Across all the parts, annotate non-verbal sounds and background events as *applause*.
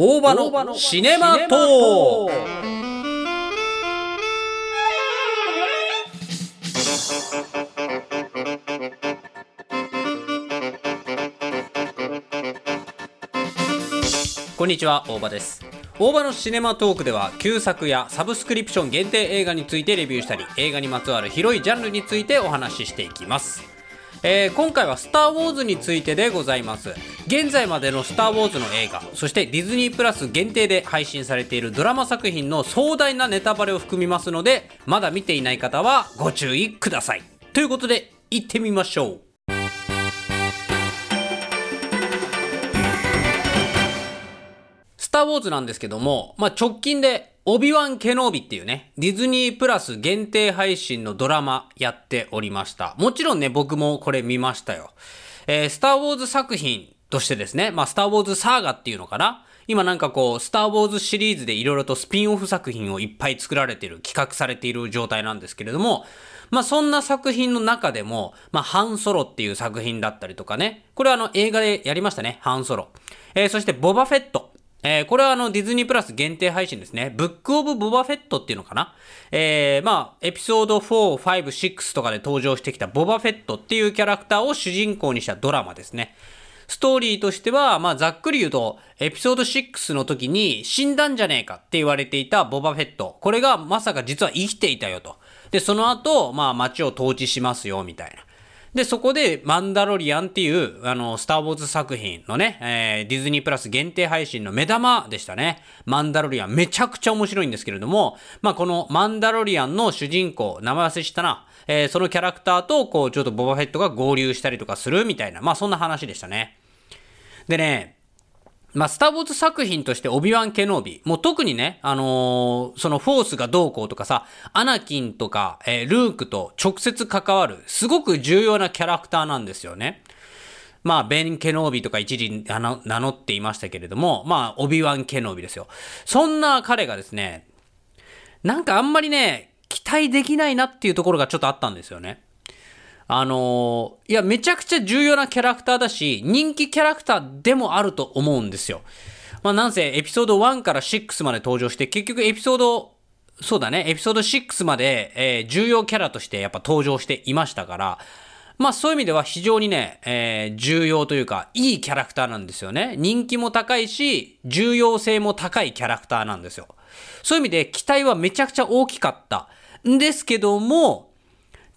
大場のシネマトーこんにちは大場です。大場のシネマトークでは旧作やサブスクリプション限定映画についてレビューしたり映画にまつわる広いジャンルについてお話ししていきます。えー、今回は「スター・ウォーズ」についてでございます。現在までの「スター・ウォーズ」の映画そしてディズニープラス限定で配信されているドラマ作品の壮大なネタバレを含みますのでまだ見ていない方はご注意ください。ということで行ってみましょう。スター・ウォーズなんですけども、まあ、直近でオビワン・ケノービっていうね、ディズニープラス限定配信のドラマやっておりました。もちろんね、僕もこれ見ましたよ。えー、スター・ウォーズ作品としてですね、まあ、スター・ウォーズ・サーガっていうのかな今なんかこう、スター・ウォーズシリーズで色々とスピンオフ作品をいっぱい作られてる、企画されている状態なんですけれども、まあそんな作品の中でも、まあハンソロっていう作品だったりとかね、これはあの映画でやりましたね、ハンソロ。えー、そしてボバフェット。えー、これはあのディズニープラス限定配信ですね。ブックオブ・ボバフェットっていうのかな？えー、まあ、エピソード4、5、6とかで登場してきたボバフェットっていうキャラクターを主人公にしたドラマですね。ストーリーとしては、まあ、ざっくり言うと、エピソード6の時に死んだんじゃねえかって言われていたボバフェット。これがまさか実は生きていたよと。で、その後、まあ、街を統治しますよ、みたいな。で、そこで、マンダロリアンっていう、あの、スター・ウォーズ作品のね、えー、ディズニープラス限定配信の目玉でしたね。マンダロリアン。めちゃくちゃ面白いんですけれども、まあ、このマンダロリアンの主人公、名前忘れしたな。えー、そのキャラクターと、こう、ちょっとボバフェットが合流したりとかするみたいな、まあ、そんな話でしたね。でね、まあ、スター・ウォーズ作品としてオビワン・ケノービ。もう特にね、あのー、そのフォースがどうこうとかさ、アナキンとか、えー、ルークと直接関わる、すごく重要なキャラクターなんですよね。まあ、ベン・ケノービとか一時名乗っていましたけれども、まあ、オビワン・ケノービですよ。そんな彼がですね、なんかあんまりね、期待できないなっていうところがちょっとあったんですよね。あのー、いや、めちゃくちゃ重要なキャラクターだし、人気キャラクターでもあると思うんですよ。まあ、なんせ、エピソード1から6まで登場して、結局エピソード、そうだね、エピソード6まで、えー、重要キャラとしてやっぱ登場していましたから、まあそういう意味では非常にね、えー、重要というか、いいキャラクターなんですよね。人気も高いし、重要性も高いキャラクターなんですよ。そういう意味で期待はめちゃくちゃ大きかったんですけども、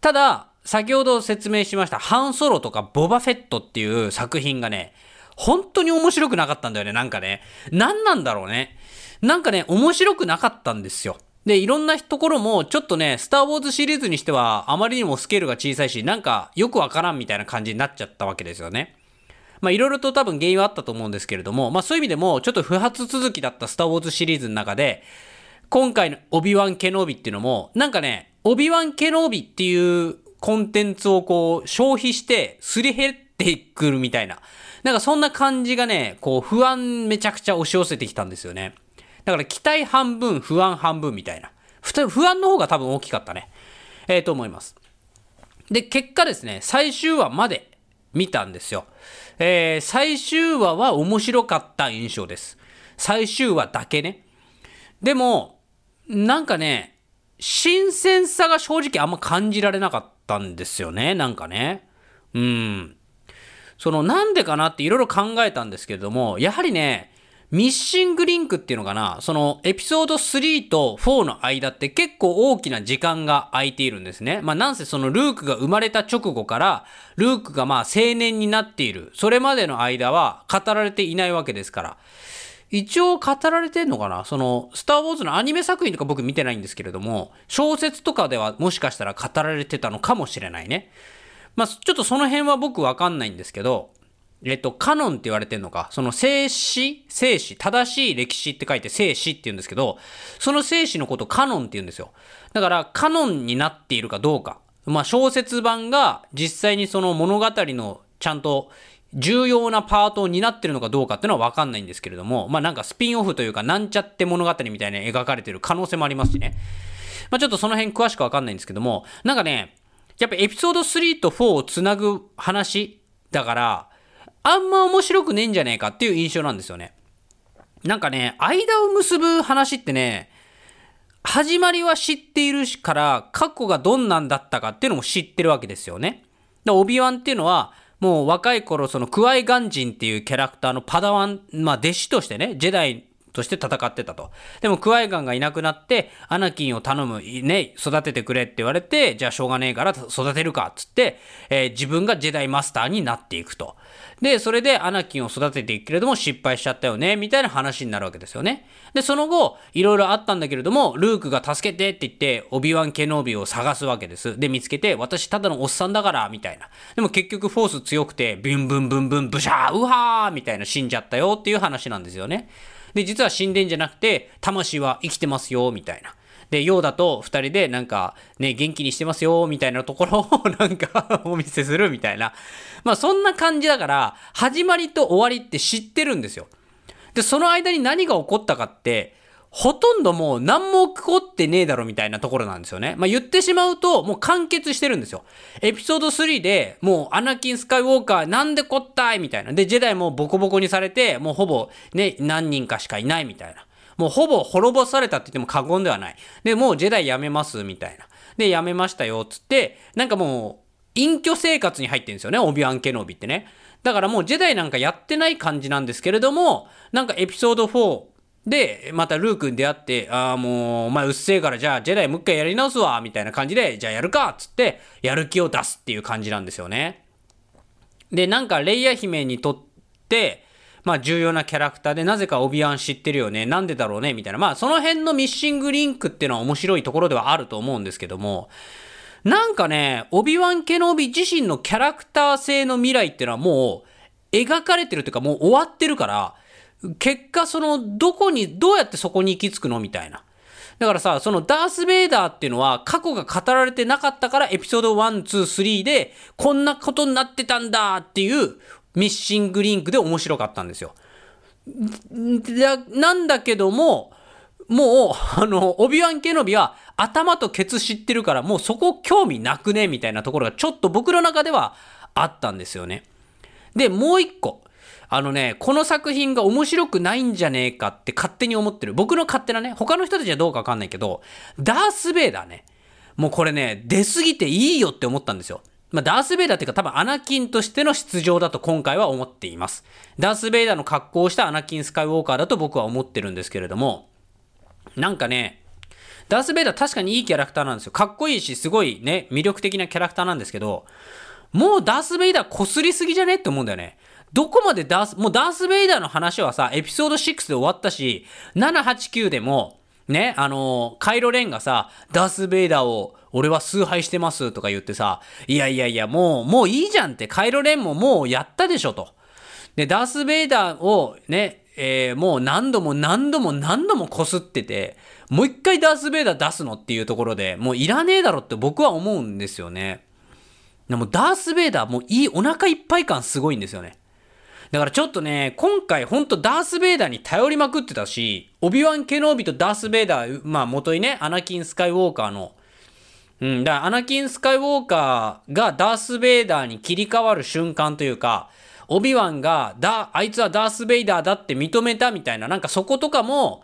ただ、先ほど説明しました、ハンソロとかボバフェットっていう作品がね、本当に面白くなかったんだよね、なんかね。何なんだろうね。なんかね、面白くなかったんですよ。で、いろんなところも、ちょっとね、スター・ウォーズシリーズにしては、あまりにもスケールが小さいし、なんか、よくわからんみたいな感じになっちゃったわけですよね。まあ、いろいろと多分原因はあったと思うんですけれども、まあ、そういう意味でも、ちょっと不発続きだったスター・ウォーズシリーズの中で、今回のオビワン・ケノービっていうのも、なんかね、オビワン・ケノービっていうコンテンツをこう消費してすり減ってくるみたいな。なんかそんな感じがね、こう不安めちゃくちゃ押し寄せてきたんですよね。だから期待半分、不安半分みたいな。不安の方が多分大きかったね。えー、と思います。で、結果ですね、最終話まで見たんですよ。えー、最終話は面白かった印象です。最終話だけね。でも、なんかね、新鮮さが正直あんま感じられなかったんですよね、なんかね。うん。そのなんでかなっていろいろ考えたんですけれども、やはりね、ミッシングリンクっていうのかな、そのエピソード3と4の間って結構大きな時間が空いているんですね。まあなんせそのルークが生まれた直後から、ルークがまあ青年になっている、それまでの間は語られていないわけですから。一応語られてんのかな？その、スター・ウォーズのアニメ作品とか僕見てないんですけれども、小説とかではもしかしたら語られてたのかもしれないね。まあ、ちょっとその辺は僕わかんないんですけど、えっと、カノンって言われてんのか、その静止、静止、正しい歴史って書いて静止って言うんですけど、その静止のことカノンって言うんですよ。だから、カノンになっているかどうか。まあ、小説版が実際にその物語のちゃんと重要なパートを担ってるのかどうかっていうのはわかんないんですけれども、まあなんかスピンオフというかなんちゃって物語みたいな描かれてる可能性もありますしね。まあちょっとその辺詳しくわかんないんですけども、なんかね、やっぱエピソード3と4をつなぐ話だから、あんま面白くねえんじゃねえかっていう印象なんですよね。なんかね、間を結ぶ話ってね、始まりは知っているから、過去がどんなんだったかっていうのも知ってるわけですよね。で、オビワンっていうのは、もう若い頃、そのクワイガンジンっていうキャラクターのパダワン、まあ弟子としてね、ジェダイとして戦ってたと。でもクワイガンがいなくなって、アナキンを頼む、ね、育ててくれって言われて、じゃあしょうがねえから育てるか、っつって、えー、自分がジェダイマスターになっていくと。で、それでアナキンを育てていくけれども失敗しちゃったよね、みたいな話になるわけですよね。で、その後、いろいろあったんだけれども、ルークが助けてって言って、オビワン・ケノービーを探すわけです。で、見つけて、私ただのおっさんだから、みたいな。でも結局フォース強くて、ビュンブンブンブンブシャー、ウハーみたいな死んじゃったよっていう話なんですよね。で、実は死んでんじゃなくて、魂は生きてますよ、みたいな。で、ようだと二人でなんかね、元気にしてますよ、みたいなところを *laughs* なんかお見せするみたいな。まあそんな感じだから、始まりと終わりって知ってるんですよ。で、その間に何が起こったかって、ほとんどもう何も起こってねえだろみたいなところなんですよね。まあ、言ってしまうともう完結してるんですよ。エピソード3でもうアナキン・スカイウォーカーなんでこったいみたいな。で、ジェダイもボコボコにされてもうほぼね、何人かしかいないみたいな。もうほぼ滅ぼされたって言っても過言ではない。で、もうジェダイやめますみたいな。で、やめましたよ、つって、なんかもう、隠居生活に入ってるんですよね、オビワン・ケノービってね。だからもうジェダイなんかやってない感じなんですけれども、なんかエピソード4で、またルークに出会って、ああ、もう、お前うっせえから、じゃあ、ジェダイもう一回やり直すわ、みたいな感じで、じゃあやるかつって、やる気を出すっていう感じなんですよね。で、なんか、レイヤ姫にとって、まあ重要なキャラクターで、なぜかオビアン知ってるよね、なんでだろうね、みたいな。まあその辺のミッシングリンクっていうのは面白いところではあると思うんですけども、なんかね、オビワン・ケノビ自身のキャラクター性の未来っていうのはもう描かれてるというかもう終わってるから、結果そのどこに、どうやってそこに行き着くの？みたいな。だからさ、そのダース・ベイダーっていうのは過去が語られてなかったからエピソード1、2、3でこんなことになってたんだっていうミッシングリンクで面白かったんですよ。なんだけども、もう、あの、オビワン・ケノビは頭とケツ知ってるから、もうそこ興味なくね？みたいなところがちょっと僕の中ではあったんですよね。で、もう一個。あのね、この作品が面白くないんじゃねえかって勝手に思ってる。僕の勝手なね、他の人たちはどうかわかんないけど、ダース・ベイダーね。もうこれね、出すぎていいよって思ったんですよ。まあ、ダース・ベイダーっていうか多分アナキンとしての出場だと今回は思っています。ダース・ベイダーの格好をしたアナキン・スカイウォーカーだと僕は思ってるんですけれども、なんかね、ダース・ベイダー確かにいいキャラクターなんですよ。かっこいいし、すごいね、魅力的なキャラクターなんですけど、もうダース・ベイダー擦りすぎじゃねって思うんだよね。どこまでダース、もうダース・ベイダーの話はさ、エピソード6で終わったし、7、8、9でも、ね、あの、カイロレンがさ、ダース・ベイダーを俺は崇拝してますとか言ってさ、いやいやいや、もう、もういいじゃんって、カイロレンももうやったでしょと。で、ダース・ベイダーをね、えー、もう何度も何度も何度も擦ってて、もう一回ダース・ベイダー出すのっていうところで、もういらねえだろって僕は思うんですよね。でもダース・ベイダーもういい、お腹いっぱい感すごいんですよね。だからちょっとね、今回ほんとダース・ベイダーに頼りまくってたし、オビワン・ケノービとダース・ベイダー、まあ元にね、アナキン・スカイウォーカーの。うん、だからアナキン・スカイウォーカーがダース・ベイダーに切り替わる瞬間というか、オビワンが、だ、あいつはダース・ベイダーだって認めたみたいな、なんかそことかも、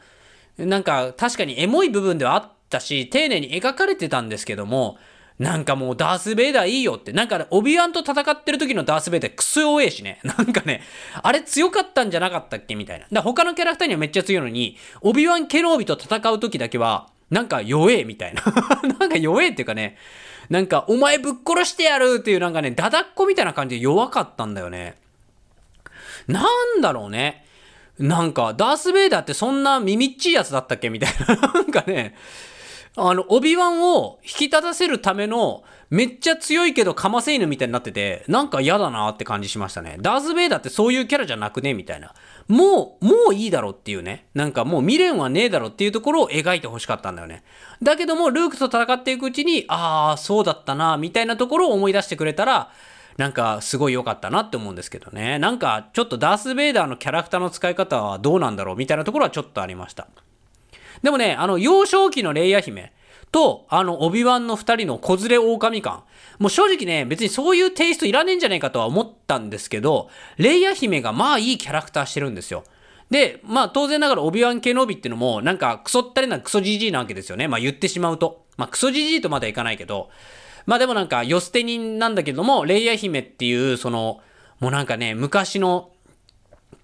なんか確かにエモい部分ではあったし、丁寧に描かれてたんですけども、なんかもうダース・ベイダーいいよって。なんか、オビワンと戦ってる時のダース・ベイダークソ弱えしね。*laughs* なんかね、あれ強かったんじゃなかったっけみたいな。だ他のキャラクターにはめっちゃ強いのに、オビワン・ケノービと戦う時だけは、なんか弱えみたいな。*laughs* なんか弱えっていうかね、なんかお前ぶっ殺してやるっていうなんかね、ダダっ子みたいな感じで弱かったんだよね。なんだろうね。なんか、ダース・ベイダーってそんな耳っちいやつだったっけみたいな。*laughs* なんかね、あの、オビワンを引き立たせるための、めっちゃ強いけどかませ犬みたいになってて、なんか嫌だなって感じしましたね。ダース・ベイダーってそういうキャラじゃなくねみたいな。もう、もういいだろっていうね。なんかもう未練はねえだろっていうところを描いて欲しかったんだよね。だけども、ルークと戦っていくうちに、ああ、そうだったな、みたいなところを思い出してくれたら、なんかすごい良かったなって思うんですけどね。なんかちょっとダース・ベイダーのキャラクターの使い方はどうなんだろうみたいなところはちょっとありました。でもね、あの幼少期のレイヤ姫と、あの、オビワンの二人の子連れ狼感。もう正直ね、別にそういうテイストいらねえんじゃねえかとは思ったんですけど、レイヤ姫がまあいいキャラクターしてるんですよ。で、まあ当然ながらオビワン・ケノビっていうのも、なんかクソったれなクソじじいなわけですよね。まあ言ってしまうと。まあクソじじいとまだいかないけど、まあでもなんか、よ捨て人なんだけども、レイヤ姫っていう、その、もうなんかね、昔の、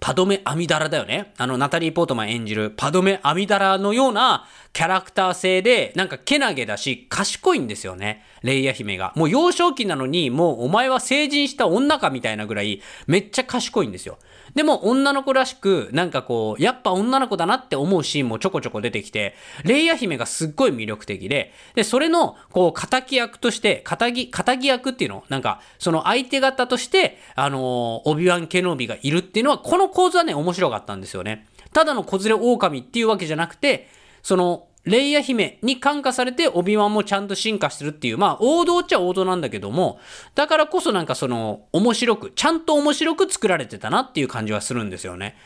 パドメ・アミダラだよね。あの、ナタリー・ポートマン演じるパドメ・アミダラのようなキャラクター性で、なんかけなげだし、賢いんですよね。レイヤ姫が。もう幼少期なのに、もうお前は成人した女かみたいなぐらい、めっちゃ賢いんですよ。でも女の子らしく、なんかこう、やっぱ女の子だなって思うシーンもちょこちょこ出てきて、レイヤ姫がすっごい魅力的で、で、それの、こう、仇役として、仇、仇役っていうのなんか、その相手方として、あのー、オビワン・ケノービがいるっていうのは、この構図はね、面白かったんですよね。ただの子連れ狼っていうわけじゃなくて、その、レイヤ姫に感化されて、オビワンもちゃんと進化してるっていう、まあ、王道っちゃ王道なんだけども、だからこそなんかその、面白く、ちゃんと面白く作られてたなっていう感じはするんですよね。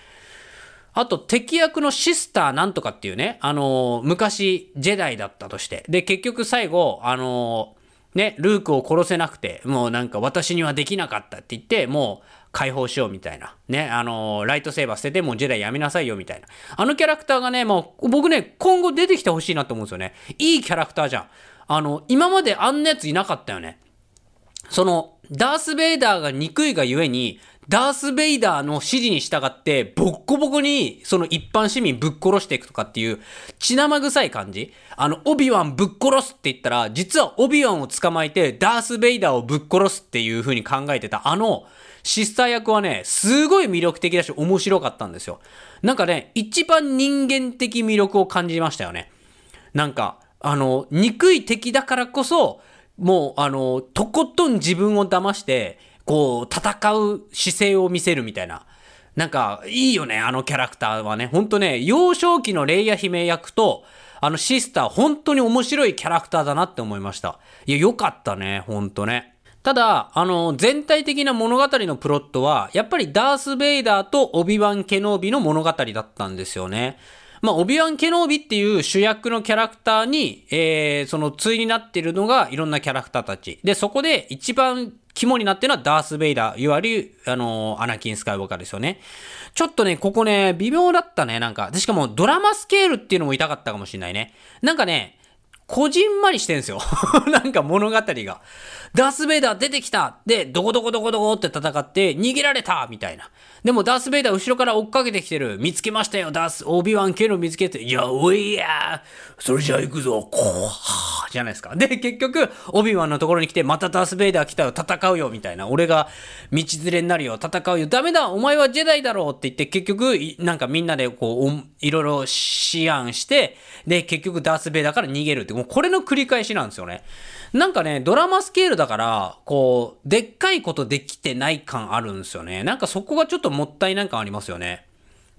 あと、敵役のシスターなんとかっていうね、あのー、昔、ジェダイだったとして。で、結局最後、あのー、ね、ルークを殺せなくて、もうなんか私にはできなかったって言って、もう、解放しようみたいな。ね、あのー、ライトセーバー捨ててもうジェダイやめなさいよみたいな。あのキャラクターがね、もう僕ね、今後出てきてほしいなと思うんですよね。いいキャラクターじゃん。あの、今まであんなやついなかったよね。その、ダース・ベイダーが憎いがゆえに、ダース・ベイダーの指示に従って、ボッコボコに、その一般市民ぶっ殺していくとかっていう、血生臭い感じあの、オビワンぶっ殺すって言ったら、実はオビワンを捕まえて、ダース・ベイダーをぶっ殺すっていう風に考えてた、あの、シスター役はね、すごい魅力的だし面白かったんですよ。なんかね、一番人間的魅力を感じましたよね。なんか、あの、憎い敵だからこそ、もう、あの、とことん自分を騙して、こう、戦う姿勢を見せるみたいな。なんか、いいよね、あのキャラクターはね。ほんとね、幼少期のレイヤ姫役と、あのシスター、本当に面白いキャラクターだなって思いました。いや、よかったね、ほんとね。ただ、あの、全体的な物語のプロットは、やっぱりダース・ベイダーとオビワン・ケノービの物語だったんですよね。まあ、オビワン・ケノービっていう主役のキャラクターに、えー、その対になっているのがいろんなキャラクターたち。で、そこで一番肝になってるのはダース・ベイダー、いわゆる、あの、アナキン・スカイウォーカーですよね。ちょっとね、ここね、微妙だったね、なんか。で、しかもドラマスケールっていうのも痛かったかもしれないね。なんかね、こじんまりしてんすよ。*laughs* なんか物語が。ダース・ベイダー出てきたで、どこどこどこどこって戦って逃げられたみたいな。でもダース・ベイダー後ろから追っかけてきてる。見つけましたよ、ダース、オービワン系の見つけて。いや、おいやそれじゃあ行くぞ。こう、はぁ、じゃないですか。で、結局、オビワンのところに来て、またダース・ベイダー来たよ、戦うよ、みたいな。俺が道連れになるよ、戦うよ。ダメだ、お前はジェダイだろうって言って、結局、なんかみんなでこう、いろいろ思案して、で、結局ダース・ベイダーから逃げるって、もうこれの繰り返しなんですよね。なんかね、ドラマスケールだから、こう、でっかいことできてない感あるんですよね。なんかそこがちょっともったいない感ありますよね。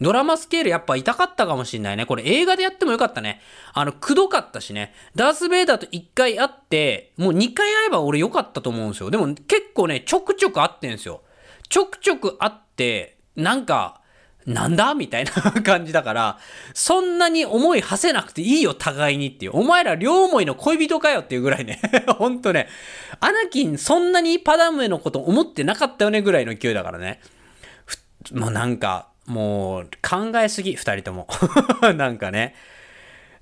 ドラマスケールやっぱ痛かったかもしんないね。これ映画でやってもよかったね。あの、くどかったしね。ダース・ベイダーと1回会って、もう2回会えば俺良かったと思うんですよ。でも結構ね、ちょくちょく会ってんすよ。ちょくちょく会って、なんか、なんだ？みたいな感じだから、そんなに思い馳せなくていいよ、互いにっていう。お前ら両思いの恋人かよっていうぐらいね。*laughs* ほんとね。アナキンそんなにパダムへのこと思ってなかったよねぐらいの勢いだからね。もうなんか、もう考えすぎ、二人とも。*laughs* なんかね。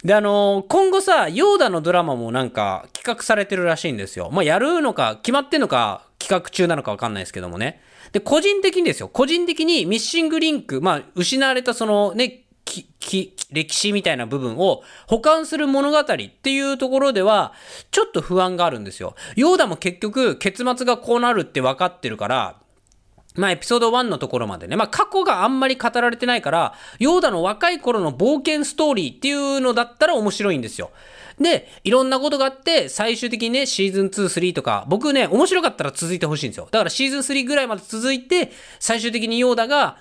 で、あのー、今後さ、ヨーダのドラマもなんか企画されてるらしいんですよ。まあ、やるのか、決まってんのか、企画中なのかわかんないですけどもね。で、個人的にですよ、個人的にミッシングリンク、まあ、失われたそのね、歴史みたいな部分を保管する物語っていうところでは、ちょっと不安があるんですよ。ヨーダも結局、結末がこうなるって分かってるから、まあ、エピソード1のところまでね。まあ、過去があんまり語られてないから、ヨーダの若い頃の冒険ストーリーっていうのだったら面白いんですよ。で、いろんなことがあって、最終的にね、シーズン2、3とか、僕ね、面白かったら続いてほしいんですよ。だからシーズン3ぐらいまで続いて、最終的にヨーダが、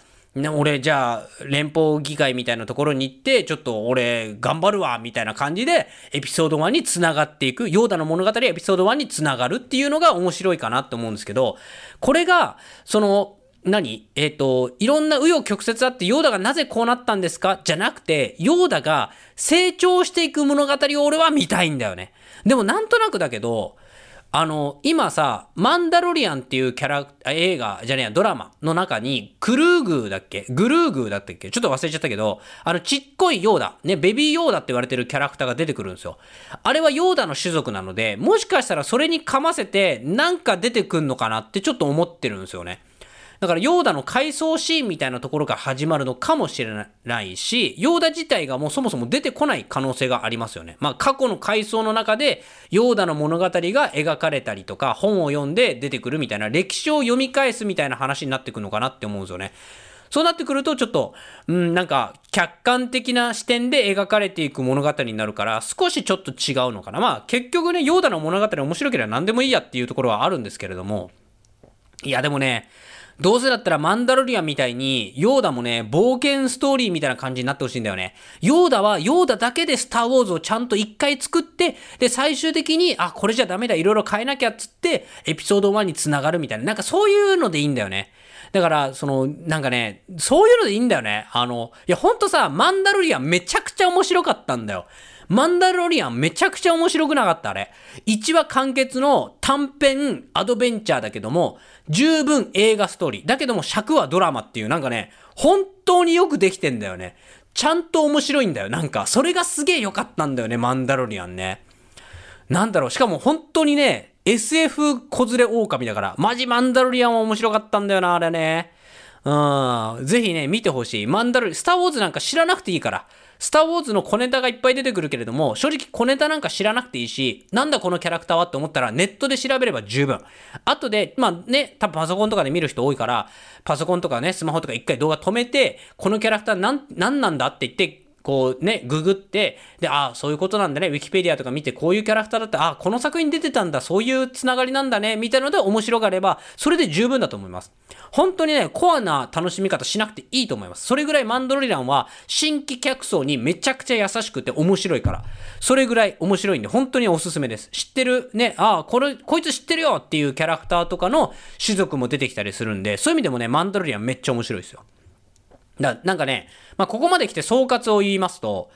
俺、じゃあ、連邦議会みたいなところに行って、ちょっと俺、頑張るわ、みたいな感じで、エピソード1に繋がっていく、ヨーダの物語エピソード1に繋がるっていうのが面白いかなって思うんですけど、これが、その、何？えっ、ー、と、いろんな紆余曲折あって、ヨーダがなぜこうなったんですか？じゃなくて、ヨーダが成長していく物語を俺は見たいんだよね。でもなんとなくだけど、あの、今さ、マンダロリアンっていうキャラ、映画、じゃねえや、ドラマの中に、クルーグーだっけ？グルーグーだったっけ？ちょっと忘れちゃったけど、あの、ちっこいヨーダ、ね、ベビーヨーダって言われてるキャラクターが出てくるんですよ。あれはヨーダの種族なので、もしかしたらそれにかませて、なんか出てくんのかなってちょっと思ってるんですよね。だからヨーダの回想シーンみたいなところが始まるのかもしれないし、ヨーダ自体がもうそもそも出てこない可能性がありますよね。まあ過去の回想の中でヨーダの物語が描かれたりとか、本を読んで出てくるみたいな歴史を読み返すみたいな話になってくのかなって思うんですよね。そうなってくると、ちょっと、うん、なんか、客観的な視点で描かれていく物語になるから、少しちょっと違うのかな。まあ、結局ね、ヨーダの物語面白ければ何でもいいやっていうところはあるんですけれども、いや、でもね、どうせだったらマンダロリアンみたいに、ヨーダもね、冒険ストーリーみたいな感じになってほしいんだよね。ヨーダはヨーダだけでスターウォーズをちゃんと一回作って、で、最終的に、あ、これじゃダメだ、いろいろ変えなきゃっつって、エピソード1に繋がるみたいな。なんかそういうのでいいんだよね。だから、その、なんかね、そういうのでいいんだよね。あの、いや、ほんとさ、マンダロリアンめちゃくちゃ面白かったんだよ。マンダロリアンめちゃくちゃ面白くなかった、あれ。1話完結の短編アドベンチャーだけども、十分映画ストーリー。だけども尺はドラマっていう、なんかね、本当によくできてんだよね。ちゃんと面白いんだよ。なんか、それがすげえ良かったんだよね、マンダロリアンね。なんだろう、しかも本当にね、SF 子連れ狼だから、マジマンダロリアンは面白かったんだよな、あれね。うん、ぜひね、見てほしい。マンダロリアン、スターウォーズなんか知らなくていいから。スター・ウォーズの小ネタがいっぱい出てくるけれども、正直小ネタなんか知らなくていいし、なんだこのキャラクターはって思ったらネットで調べれば十分。あとで、まあね、多分パソコンとかで見る人多いから、パソコンとかね、スマホとか一回動画止めて、このキャラクターなん、なんなんだって言って、こうね、ググって、で、ああ、そういうことなんだね。ウィキペディアとか見て、こういうキャラクターだって、ああ、この作品出てたんだ、そういうつながりなんだね、みたいなので面白がれば、それで十分だと思います。本当にね、コアな楽しみ方しなくていいと思います。それぐらいマンドロリランは、新規客層にめちゃくちゃ優しくて面白いから。それぐらい面白いんで、本当におすすめです。知ってる、ね、ああ、これ、こいつ知ってるよっていうキャラクターとかの種族も出てきたりするんで、そういう意味でもね、マンドロリアンめっちゃ面白いですよ。だなんかね、まあ、ここまで来て総括を言いますと、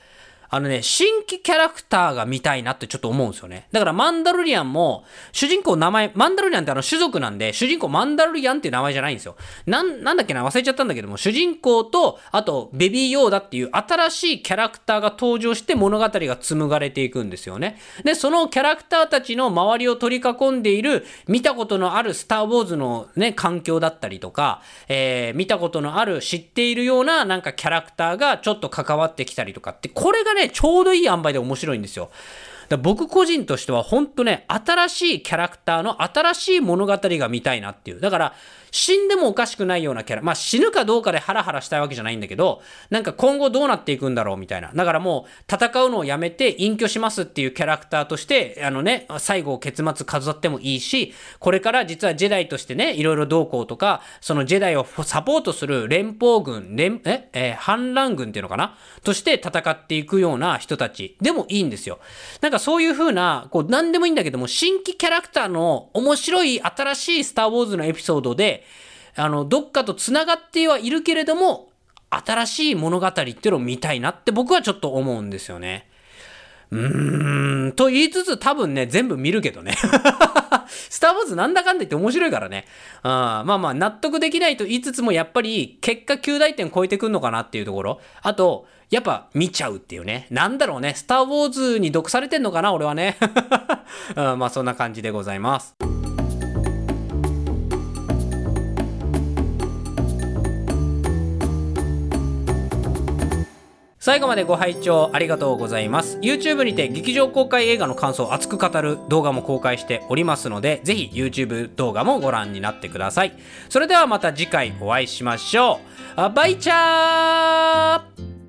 あのね、新規キャラクターが見たいなってちょっと思うんですよね。だからマンダロリアンも、主人公名前、マンダロリアンってあの種族なんで、主人公マンダロリアンっていう名前じゃないんですよ。なん、なんだっけな忘れちゃったんだけども、主人公と、あと、ベビーヨーダっていう新しいキャラクターが登場して物語が紡がれていくんですよね。で、そのキャラクターたちの周りを取り囲んでいる、見たことのあるスター・ウォーズのね、環境だったりとか、えー、見たことのある、知っているようななんかキャラクターがちょっと関わってきたりとかって、これがね、ちょうどいい塩梅で面白いんですよ。だ僕個人としては本当ね、新しいキャラクターの新しい物語が見たいなっていう。だから、死んでもおかしくないようなキャラ。まあ死ぬかどうかでハラハラしたいわけじゃないんだけど、なんか今後どうなっていくんだろうみたいな。だからもう戦うのをやめて隠居しますっていうキャラクターとして、あのね、最後結末飾ってもいいし、これから実はジェダイとしてね、いろいろ同行とか、そのジェダイをサポートする連邦軍、連、え、えー、反乱軍っていうのかな？として戦っていくような人たちでもいいんですよ。なんかそういう風な、こう何でもいいんだけども、新規キャラクターの面白い新しいスターウォーズのエピソードで、あの、どっかと繋がってはいるけれども、新しい物語っていうのを見たいなって僕はちょっと思うんですよね。うーん、と言いつつ多分ね、全部見るけどね。*laughs* スター・ウォーズなんだかんだ言って面白いからね。あまあまあ、納得できないと言いつつも、やっぱり、結果9大点超えてくんのかなっていうところ。あと、やっぱ見ちゃうっていうね。なんだろうね。スター・ウォーズに毒されてんのかな俺はね。*laughs* まあそんな感じでございます。最後までご拝聴ありがとうございます。YouTube にて劇場公開映画の感想を熱く語る動画も公開しておりますので、ぜひ YouTube 動画もご覧になってください。それではまた次回お会いしましょう。バイチャー